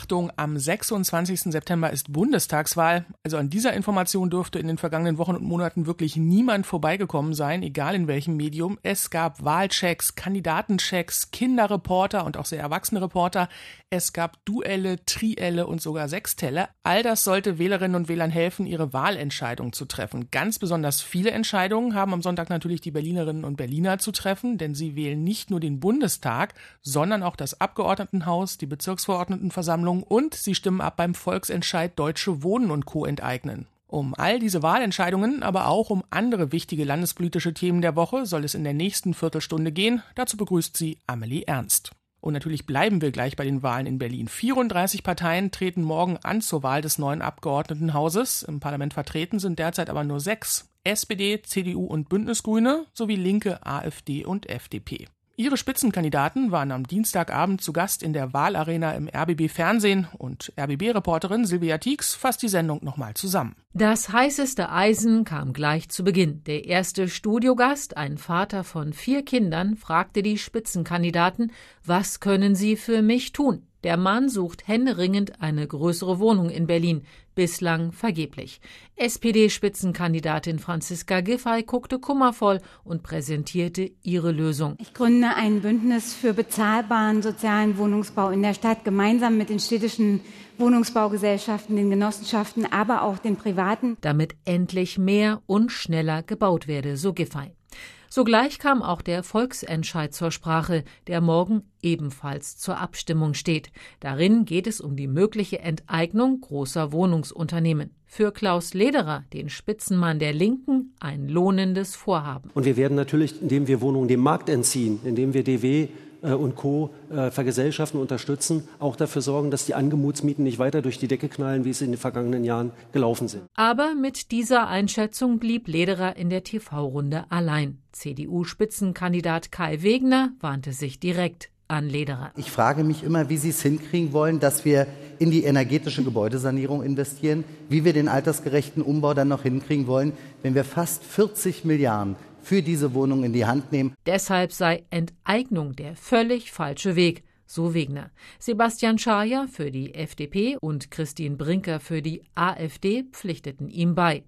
Achtung, am 26. September ist Bundestagswahl. Also an dieser Information dürfte in den vergangenen Wochen und Monaten wirklich niemand vorbeigekommen sein, egal in welchem Medium. Es gab Wahlchecks, Kandidatenchecks, Kinderreporter und auch sehr erwachsene Reporter. Es gab Duelle, Trielle und sogar Sextelle. All das sollte Wählerinnen und Wählern helfen, ihre Wahlentscheidung zu treffen. Ganz besonders viele Entscheidungen haben am Sonntag natürlich die Berlinerinnen und Berliner zu treffen, denn sie wählen nicht nur den Bundestag, sondern auch das Abgeordnetenhaus, die Bezirksverordnetenversammlung Bundesversammlung und sie stimmen ab beim Volksentscheid Deutsche Wohnen und Co. enteignen. Um all diese Wahlentscheidungen, aber auch um andere wichtige landespolitische Themen der Woche soll es in der nächsten Viertelstunde gehen. Dazu begrüßt sie Amelie Ernst. Und natürlich bleiben wir gleich bei den Wahlen in Berlin. 34 Parteien treten morgen an zur Wahl des neuen Abgeordnetenhauses. Im Parlament vertreten sind derzeit aber nur sechs. SPD, CDU und Bündnisgrüne sowie Linke, AfD und FDP. Ihre Spitzenkandidaten waren am Dienstagabend zu Gast in der Wahlarena im RBB Fernsehen und RBB-Reporterin Silvia Tieks fasst die Sendung nochmal zusammen. Das heißeste Eisen kam gleich zu Beginn. Der erste Studiogast, ein Vater von vier Kindern, fragte die Spitzenkandidaten, was können sie für mich tun? Der Mann sucht händeringend eine größere Wohnung in Berlin, bislang vergeblich. SPD-Spitzenkandidatin Franziska Giffey guckte kummervoll und präsentierte ihre Lösung. Ich gründe ein Bündnis für bezahlbaren sozialen Wohnungsbau in der Stadt gemeinsam mit den städtischen Wohnungsbaugesellschaften, den Genossenschaften, aber auch den privaten. Damit endlich mehr und schneller gebaut werde, so Giffey. Sogleich kam auch der Volksentscheid zur Sprache, der morgen ebenfalls zur Abstimmung steht. Darin geht es um die mögliche Enteignung großer Wohnungsunternehmen. Für Klaus Lederer, den Spitzenmann der Linken, ein lohnendes Vorhaben. Und wir werden natürlich, indem wir Wohnungen dem Markt entziehen, indem wir DW äh, und Co. Äh, vergesellschaften, unterstützen, auch dafür sorgen, dass die Angemutsmieten nicht weiter durch die Decke knallen, wie es in den vergangenen Jahren gelaufen sind. Aber mit dieser Einschätzung blieb Lederer in der TV-Runde allein. CDU-Spitzenkandidat Kai Wegner warnte sich direkt an Lederer. Ich frage mich immer, wie Sie es hinkriegen wollen, dass wir in die energetische Gebäudesanierung investieren, wie wir den altersgerechten Umbau dann noch hinkriegen wollen, wenn wir fast 40 Milliarden für diese Wohnung in die Hand nehmen. Deshalb sei Enteignung der völlig falsche Weg, so Wegner. Sebastian Schaja für die FDP und Christine Brinker für die AfD pflichteten ihm bei.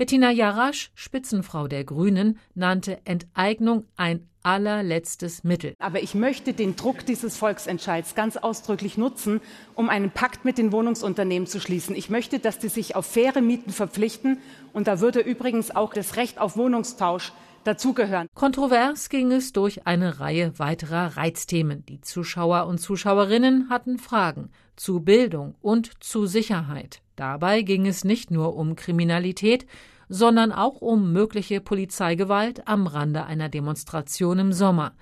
Bettina Jarasch, Spitzenfrau der Grünen, nannte Enteignung ein allerletztes Mittel. Aber ich möchte den Druck dieses Volksentscheids ganz ausdrücklich nutzen, um einen Pakt mit den Wohnungsunternehmen zu schließen. Ich möchte, dass die sich auf faire Mieten verpflichten. Und da würde übrigens auch das Recht auf Wohnungstausch dazugehören. Kontrovers ging es durch eine Reihe weiterer Reizthemen. Die Zuschauer und Zuschauerinnen hatten Fragen zu Bildung und zu Sicherheit. Dabei ging es nicht nur um Kriminalität, sondern auch um mögliche Polizeigewalt am Rande einer Demonstration im Sommer.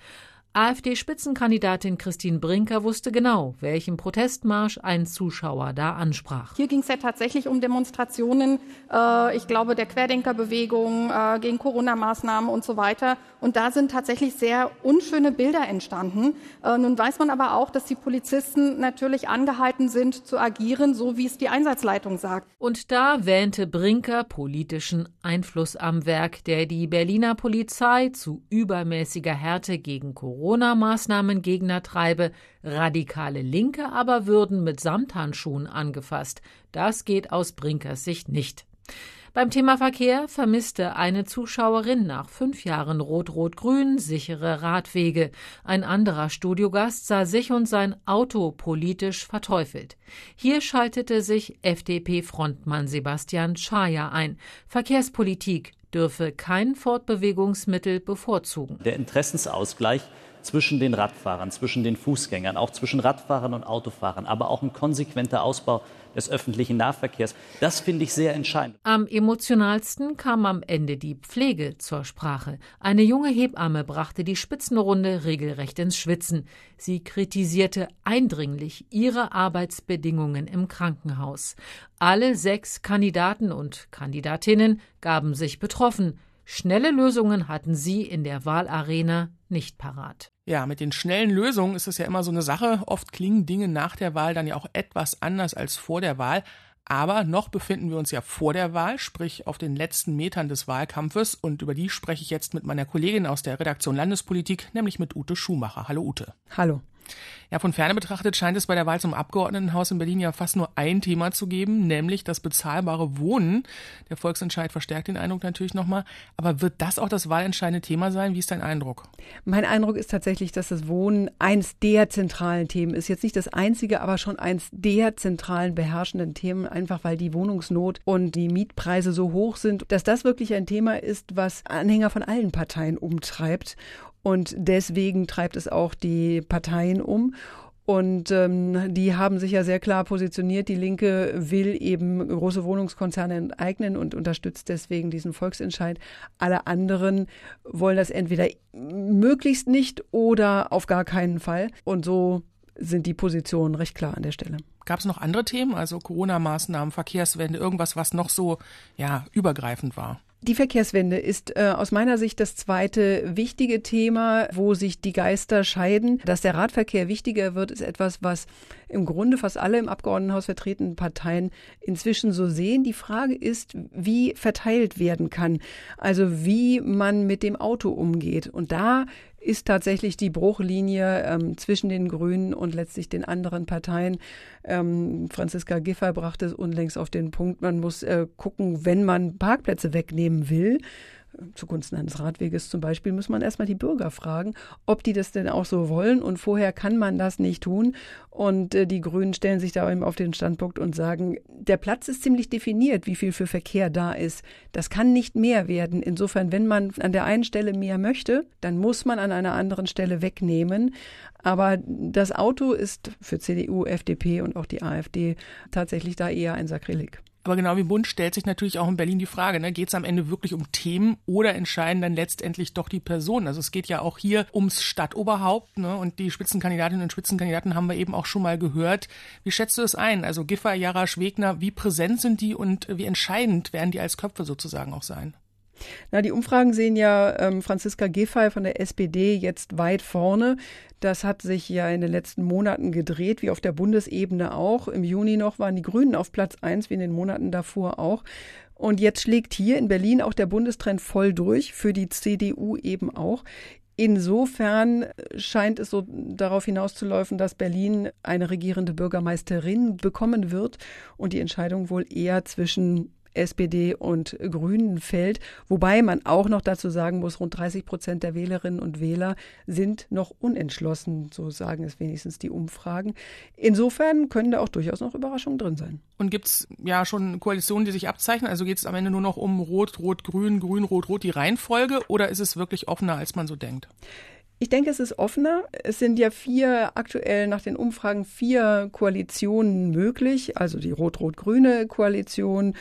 AfD-Spitzenkandidatin Christine Brinker wusste genau, welchen Protestmarsch ein Zuschauer da ansprach. Hier ging es ja tatsächlich um Demonstrationen, äh, ich glaube, der Querdenkerbewegung äh, gegen Corona-Maßnahmen und so weiter. Und da sind tatsächlich sehr unschöne Bilder entstanden. Äh, nun weiß man aber auch, dass die Polizisten natürlich angehalten sind zu agieren, so wie es die Einsatzleitung sagt. Und da wähnte Brinker politischen Einfluss am Werk, der die Berliner Polizei zu übermäßiger Härte gegen Corona Corona-Maßnahmengegner treibe, radikale Linke aber würden mit Samthandschuhen angefasst. Das geht aus Brinkers Sicht nicht. Beim Thema Verkehr vermisste eine Zuschauerin nach fünf Jahren Rot-Rot-Grün sichere Radwege. Ein anderer Studiogast sah sich und sein Auto politisch verteufelt. Hier schaltete sich FDP-Frontmann Sebastian Schaja ein. Verkehrspolitik dürfe kein Fortbewegungsmittel bevorzugen. Der Interessensausgleich zwischen den Radfahrern, zwischen den Fußgängern, auch zwischen Radfahrern und Autofahrern, aber auch ein konsequenter Ausbau des öffentlichen Nahverkehrs. Das finde ich sehr entscheidend. Am emotionalsten kam am Ende die Pflege zur Sprache. Eine junge Hebamme brachte die Spitzenrunde regelrecht ins Schwitzen. Sie kritisierte eindringlich ihre Arbeitsbedingungen im Krankenhaus. Alle sechs Kandidaten und Kandidatinnen gaben sich betroffen. Schnelle Lösungen hatten sie in der Wahlarena nicht parat. Ja, mit den schnellen Lösungen ist es ja immer so eine Sache. Oft klingen Dinge nach der Wahl dann ja auch etwas anders als vor der Wahl. Aber noch befinden wir uns ja vor der Wahl, sprich auf den letzten Metern des Wahlkampfes. Und über die spreche ich jetzt mit meiner Kollegin aus der Redaktion Landespolitik, nämlich mit Ute Schumacher. Hallo Ute. Hallo. Ja, von ferne betrachtet scheint es bei der Wahl zum Abgeordnetenhaus in Berlin ja fast nur ein Thema zu geben, nämlich das bezahlbare Wohnen. Der Volksentscheid verstärkt den Eindruck natürlich nochmal. Aber wird das auch das wahlentscheidende Thema sein? Wie ist dein Eindruck? Mein Eindruck ist tatsächlich, dass das Wohnen eins der zentralen Themen ist. Jetzt nicht das einzige, aber schon eins der zentralen beherrschenden Themen, einfach weil die Wohnungsnot und die Mietpreise so hoch sind, dass das wirklich ein Thema ist, was Anhänger von allen Parteien umtreibt. Und deswegen treibt es auch die Parteien um. Und ähm, die haben sich ja sehr klar positioniert. Die Linke will eben große Wohnungskonzerne enteignen und unterstützt deswegen diesen Volksentscheid. Alle anderen wollen das entweder möglichst nicht oder auf gar keinen Fall. Und so sind die Positionen recht klar an der Stelle. Gab es noch andere Themen, also Corona-Maßnahmen, Verkehrswende, irgendwas, was noch so ja übergreifend war? Die Verkehrswende ist äh, aus meiner Sicht das zweite wichtige Thema, wo sich die Geister scheiden. Dass der Radverkehr wichtiger wird, ist etwas, was im Grunde fast alle im Abgeordnetenhaus vertretenen Parteien inzwischen so sehen. Die Frage ist, wie verteilt werden kann. Also wie man mit dem Auto umgeht. Und da ist tatsächlich die Bruchlinie ähm, zwischen den Grünen und letztlich den anderen Parteien. Ähm, Franziska Giffey brachte es unlängst auf den Punkt, man muss äh, gucken, wenn man Parkplätze wegnehmen will, zugunsten eines Radweges zum Beispiel, muss man erstmal die Bürger fragen, ob die das denn auch so wollen. Und vorher kann man das nicht tun. Und äh, die Grünen stellen sich da eben auf den Standpunkt und sagen, der Platz ist ziemlich definiert, wie viel für Verkehr da ist. Das kann nicht mehr werden. Insofern, wenn man an der einen Stelle mehr möchte, dann muss man an einer anderen Stelle wegnehmen. Aber das Auto ist für CDU, FDP und auch die AfD tatsächlich da eher ein Sakrileg. Aber genau wie Bund stellt sich natürlich auch in Berlin die Frage, ne, geht es am Ende wirklich um Themen oder entscheiden dann letztendlich doch die Personen? Also es geht ja auch hier ums Stadtoberhaupt ne, und die Spitzenkandidatinnen und Spitzenkandidaten haben wir eben auch schon mal gehört. Wie schätzt du es ein? Also Giffer, Jarasch, Wegner, wie präsent sind die und wie entscheidend werden die als Köpfe sozusagen auch sein? Na, die Umfragen sehen ja ähm, Franziska Giffey von der SPD jetzt weit vorne. Das hat sich ja in den letzten Monaten gedreht, wie auf der Bundesebene auch. Im Juni noch waren die Grünen auf Platz eins, wie in den Monaten davor auch. Und jetzt schlägt hier in Berlin auch der Bundestrend voll durch, für die CDU eben auch. Insofern scheint es so darauf hinauszuläufen, dass Berlin eine regierende Bürgermeisterin bekommen wird und die Entscheidung wohl eher zwischen SPD und Grünen fällt. Wobei man auch noch dazu sagen muss, rund 30 Prozent der Wählerinnen und Wähler sind noch unentschlossen, so sagen es wenigstens die Umfragen. Insofern können da auch durchaus noch Überraschungen drin sein. Und gibt es ja schon Koalitionen, die sich abzeichnen? Also geht es am Ende nur noch um Rot, Rot, Grün, Grün, Rot, Rot, die Reihenfolge oder ist es wirklich offener, als man so denkt? Ich denke, es ist offener. Es sind ja vier, aktuell nach den Umfragen vier Koalitionen möglich, also die rot-rot-grüne Koalition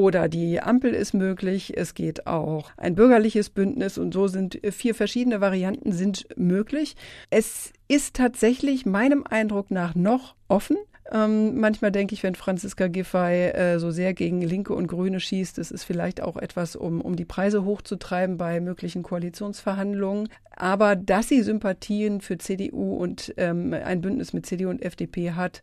oder die Ampel ist möglich. Es geht auch ein bürgerliches Bündnis und so sind vier verschiedene Varianten sind möglich. Es ist tatsächlich meinem Eindruck nach noch offen. Ähm, manchmal denke ich, wenn Franziska Giffey äh, so sehr gegen Linke und Grüne schießt, das ist vielleicht auch etwas, um, um die Preise hochzutreiben bei möglichen Koalitionsverhandlungen. Aber dass sie Sympathien für CDU und ähm, ein Bündnis mit CDU und FDP hat,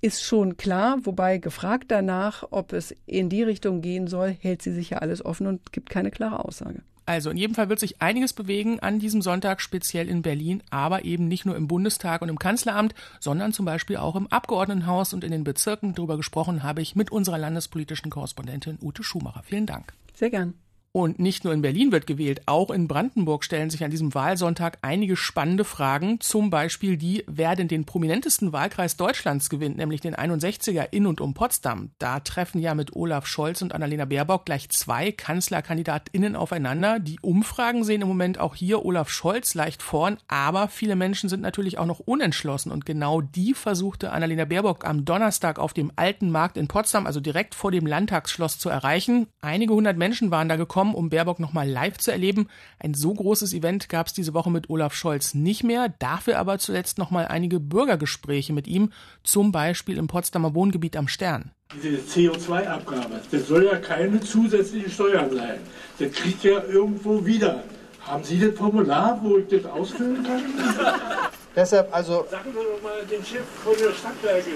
ist schon klar, wobei gefragt danach, ob es in die Richtung gehen soll, hält sie sich ja alles offen und gibt keine klare Aussage. Also in jedem Fall wird sich einiges bewegen an diesem Sonntag, speziell in Berlin, aber eben nicht nur im Bundestag und im Kanzleramt, sondern zum Beispiel auch im Abgeordnetenhaus und in den Bezirken. Darüber gesprochen habe ich mit unserer landespolitischen Korrespondentin Ute Schumacher. Vielen Dank. Sehr gern. Und nicht nur in Berlin wird gewählt, auch in Brandenburg stellen sich an diesem Wahlsonntag einige spannende Fragen. Zum Beispiel die, wer denn den prominentesten Wahlkreis Deutschlands gewinnt, nämlich den 61er in und um Potsdam. Da treffen ja mit Olaf Scholz und Annalena Baerbock gleich zwei KanzlerkandidatInnen aufeinander. Die Umfragen sehen im Moment auch hier Olaf Scholz leicht vorn, aber viele Menschen sind natürlich auch noch unentschlossen. Und genau die versuchte Annalena Baerbock am Donnerstag auf dem Alten Markt in Potsdam, also direkt vor dem Landtagsschloss, zu erreichen. Einige hundert Menschen waren da gekommen gekommen, um Baerbock nochmal live zu erleben. Ein so großes Event gab es diese Woche mit Olaf Scholz nicht mehr, dafür aber zuletzt nochmal einige Bürgergespräche mit ihm, zum Beispiel im Potsdamer Wohngebiet am Stern. Diese CO2-Abgabe, das soll ja keine zusätzliche Steuer sein. Das kriegt ja irgendwo wieder. Haben Sie das Formular, wo ich das ausfüllen kann? Deshalb also. Sagen Sie doch mal den Chef von der Stadtwerke.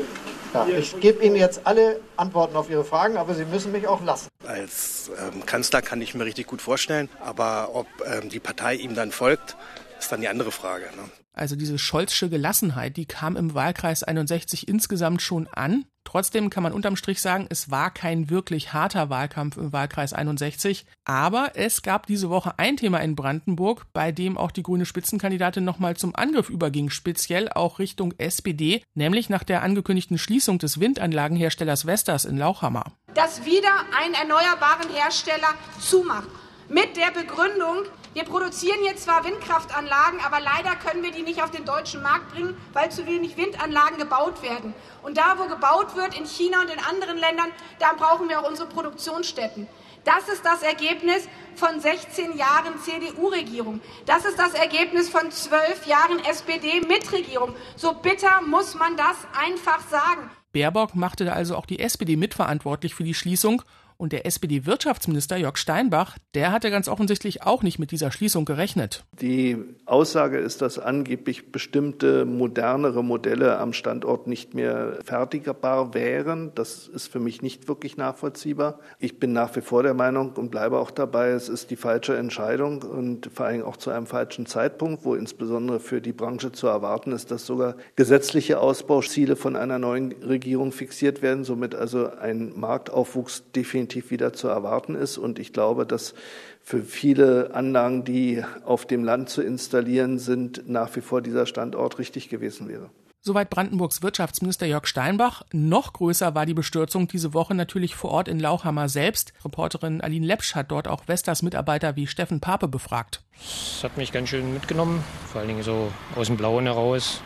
Ja, ich gebe Ihnen jetzt alle Antworten auf Ihre Fragen, aber Sie müssen mich auch lassen. Als ähm, Kanzler kann ich mir richtig gut vorstellen, aber ob ähm, die Partei ihm dann folgt, ist dann die andere Frage. Ne? Also diese Scholzsche Gelassenheit, die kam im Wahlkreis 61 insgesamt schon an. Trotzdem kann man unterm Strich sagen, es war kein wirklich harter Wahlkampf im Wahlkreis 61. Aber es gab diese Woche ein Thema in Brandenburg, bei dem auch die grüne Spitzenkandidatin nochmal zum Angriff überging, speziell auch Richtung SPD, nämlich nach der angekündigten Schließung des Windanlagenherstellers Vestas in Lauchhammer. Dass wieder ein erneuerbaren Hersteller zumacht. Mit der Begründung, wir produzieren jetzt zwar Windkraftanlagen, aber leider können wir die nicht auf den deutschen Markt bringen, weil zu wenig Windanlagen gebaut werden. Und da, wo gebaut wird, in China und in anderen Ländern, da brauchen wir auch unsere Produktionsstätten. Das ist das Ergebnis von 16 Jahren CDU-Regierung. Das ist das Ergebnis von zwölf Jahren SPD-Mitregierung. So bitter muss man das einfach sagen. Baerbock machte also auch die SPD mitverantwortlich für die Schließung und der SPD-Wirtschaftsminister Jörg Steinbach, der hatte ganz offensichtlich auch nicht mit dieser Schließung gerechnet. Die Aussage ist, dass angeblich bestimmte modernere Modelle am Standort nicht mehr fertigbar wären. Das ist für mich nicht wirklich nachvollziehbar. Ich bin nach wie vor der Meinung und bleibe auch dabei, es ist die falsche Entscheidung und vor allem auch zu einem falschen Zeitpunkt, wo insbesondere für die Branche zu erwarten ist, dass sogar gesetzliche Ausbauziele von einer neuen Regierung fixiert werden, somit also ein Marktaufwuchs definitiv definitiv wieder zu erwarten ist. Und ich glaube, dass für viele Anlagen, die auf dem Land zu installieren sind, nach wie vor dieser Standort richtig gewesen wäre. Soweit Brandenburgs Wirtschaftsminister Jörg Steinbach. Noch größer war die Bestürzung diese Woche natürlich vor Ort in Lauchhammer selbst. Reporterin Aline Lepsch hat dort auch Vestas Mitarbeiter wie Steffen Pape befragt. Das hat mich ganz schön mitgenommen, vor allen Dingen so aus dem Blauen heraus.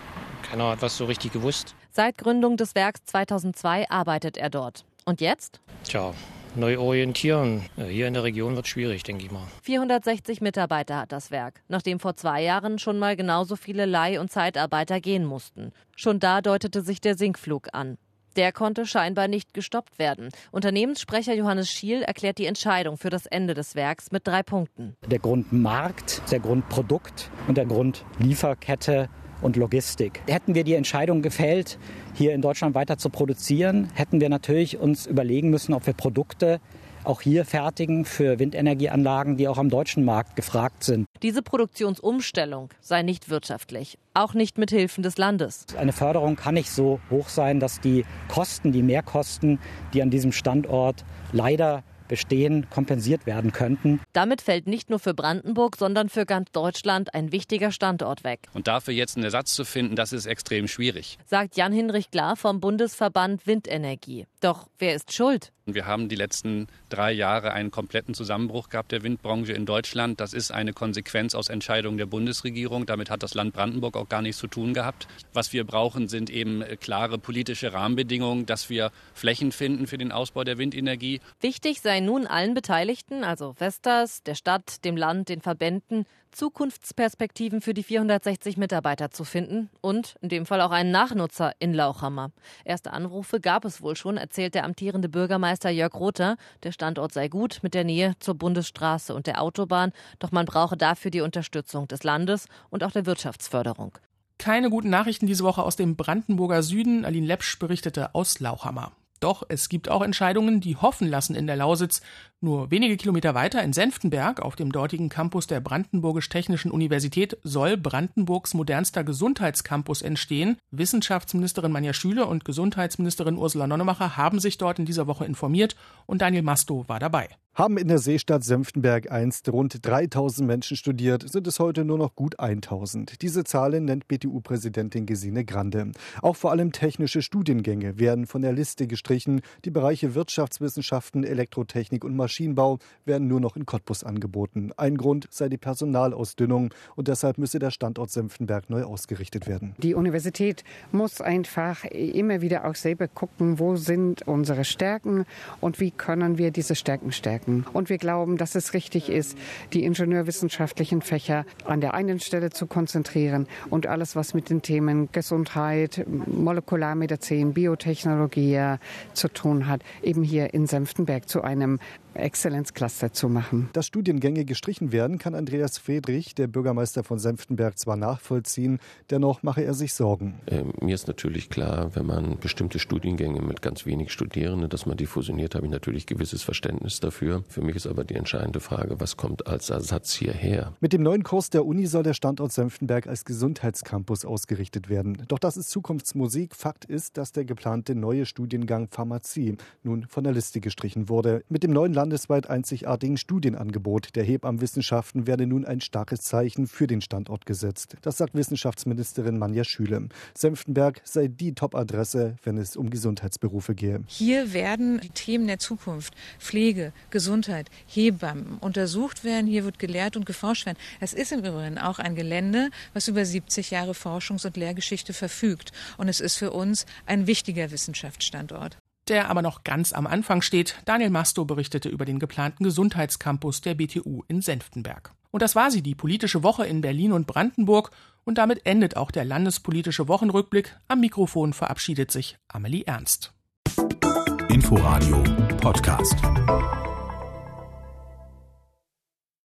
Keiner hat was so richtig gewusst. Seit Gründung des Werks 2002 arbeitet er dort. Und jetzt? Tja, neu orientieren. Hier in der Region wird es schwierig, denke ich mal. 460 Mitarbeiter hat das Werk, nachdem vor zwei Jahren schon mal genauso viele Leih- und Zeitarbeiter gehen mussten. Schon da deutete sich der Sinkflug an. Der konnte scheinbar nicht gestoppt werden. Unternehmenssprecher Johannes Schiel erklärt die Entscheidung für das Ende des Werks mit drei Punkten. Der Grund Markt, der Grund Produkt und der Grund Lieferkette und Logistik. Hätten wir die Entscheidung gefällt, hier in Deutschland weiter zu produzieren, hätten wir natürlich uns überlegen müssen, ob wir Produkte auch hier fertigen für Windenergieanlagen, die auch am deutschen Markt gefragt sind. Diese Produktionsumstellung sei nicht wirtschaftlich, auch nicht mit Hilfen des Landes. Eine Förderung kann nicht so hoch sein, dass die Kosten, die Mehrkosten, die an diesem Standort leider bestehen, kompensiert werden könnten. Damit fällt nicht nur für Brandenburg, sondern für ganz Deutschland ein wichtiger Standort weg. Und dafür jetzt einen Ersatz zu finden, das ist extrem schwierig. Sagt Jan-Hinrich Klar vom Bundesverband Windenergie. Doch wer ist schuld? Wir haben die letzten drei Jahre einen kompletten Zusammenbruch gehabt der Windbranche in Deutschland. Das ist eine Konsequenz aus Entscheidungen der Bundesregierung. Damit hat das Land Brandenburg auch gar nichts zu tun gehabt. Was wir brauchen, sind eben klare politische Rahmenbedingungen, dass wir Flächen finden für den Ausbau der Windenergie. Wichtig sei nun allen Beteiligten, also Vestas, der Stadt, dem Land, den Verbänden, Zukunftsperspektiven für die 460 Mitarbeiter zu finden und in dem Fall auch einen Nachnutzer in Lauchhammer. Erste Anrufe gab es wohl schon, erzählt der amtierende Bürgermeister Jörg Rother. Der Standort sei gut mit der Nähe zur Bundesstraße und der Autobahn, doch man brauche dafür die Unterstützung des Landes und auch der Wirtschaftsförderung. Keine guten Nachrichten diese Woche aus dem Brandenburger Süden. Aline Lepsch berichtete aus Lauchhammer. Doch es gibt auch Entscheidungen, die hoffen lassen in der Lausitz. Nur wenige Kilometer weiter in Senftenberg, auf dem dortigen Campus der Brandenburgisch-Technischen Universität, soll Brandenburgs modernster Gesundheitscampus entstehen. Wissenschaftsministerin Manja Schüle und Gesundheitsministerin Ursula Nonnemacher haben sich dort in dieser Woche informiert und Daniel Masto war dabei. Haben in der Seestadt Senftenberg einst rund 3000 Menschen studiert, sind es heute nur noch gut 1000. Diese Zahlen nennt BTU-Präsidentin Gesine Grande. Auch vor allem technische Studiengänge werden von der Liste gestrichen. Die Bereiche Wirtschaftswissenschaften, Elektrotechnik und Maschinenbau werden nur noch in Cottbus angeboten. Ein Grund sei die Personalausdünnung und deshalb müsse der Standort Senftenberg neu ausgerichtet werden. Die Universität muss einfach immer wieder auch selber gucken, wo sind unsere Stärken und wie können wir diese Stärken stärken. Und wir glauben, dass es richtig ist, die ingenieurwissenschaftlichen Fächer an der einen Stelle zu konzentrieren und alles, was mit den Themen Gesundheit, Molekularmedizin, Biotechnologie zu tun hat, eben hier in Senftenberg zu einem Exzellenzcluster zu machen. Dass Studiengänge gestrichen werden, kann Andreas Friedrich, der Bürgermeister von Senftenberg, zwar nachvollziehen, dennoch mache er sich Sorgen. Äh, mir ist natürlich klar, wenn man bestimmte Studiengänge mit ganz wenig Studierenden, dass man die fusioniert, habe ich natürlich gewisses Verständnis dafür. Für mich ist aber die entscheidende Frage, was kommt als Ersatz hierher? Mit dem neuen Kurs der Uni soll der Standort Senftenberg als Gesundheitscampus ausgerichtet werden. Doch das ist Zukunftsmusik. Fakt ist, dass der geplante neue Studiengang Pharmazie nun von der Liste gestrichen wurde. Mit dem neuen landesweit einzigartigen Studienangebot der Hebammenwissenschaften werde nun ein starkes Zeichen für den Standort gesetzt. Das sagt Wissenschaftsministerin Manja Schüle. Senftenberg sei die Top-Adresse, wenn es um Gesundheitsberufe gehe. Hier werden die Themen der Zukunft, Pflege, Gesundheit, Hebammen untersucht werden. Hier wird gelehrt und geforscht werden. Es ist im Übrigen auch ein Gelände, was über 70 Jahre Forschungs- und Lehrgeschichte verfügt. Und es ist für uns ein wichtiger Wissenschaftsstandort der aber noch ganz am Anfang steht. Daniel Masto berichtete über den geplanten Gesundheitscampus der BTU in Senftenberg. Und das war sie, die politische Woche in Berlin und Brandenburg. Und damit endet auch der landespolitische Wochenrückblick. Am Mikrofon verabschiedet sich Amelie Ernst. Inforadio Podcast.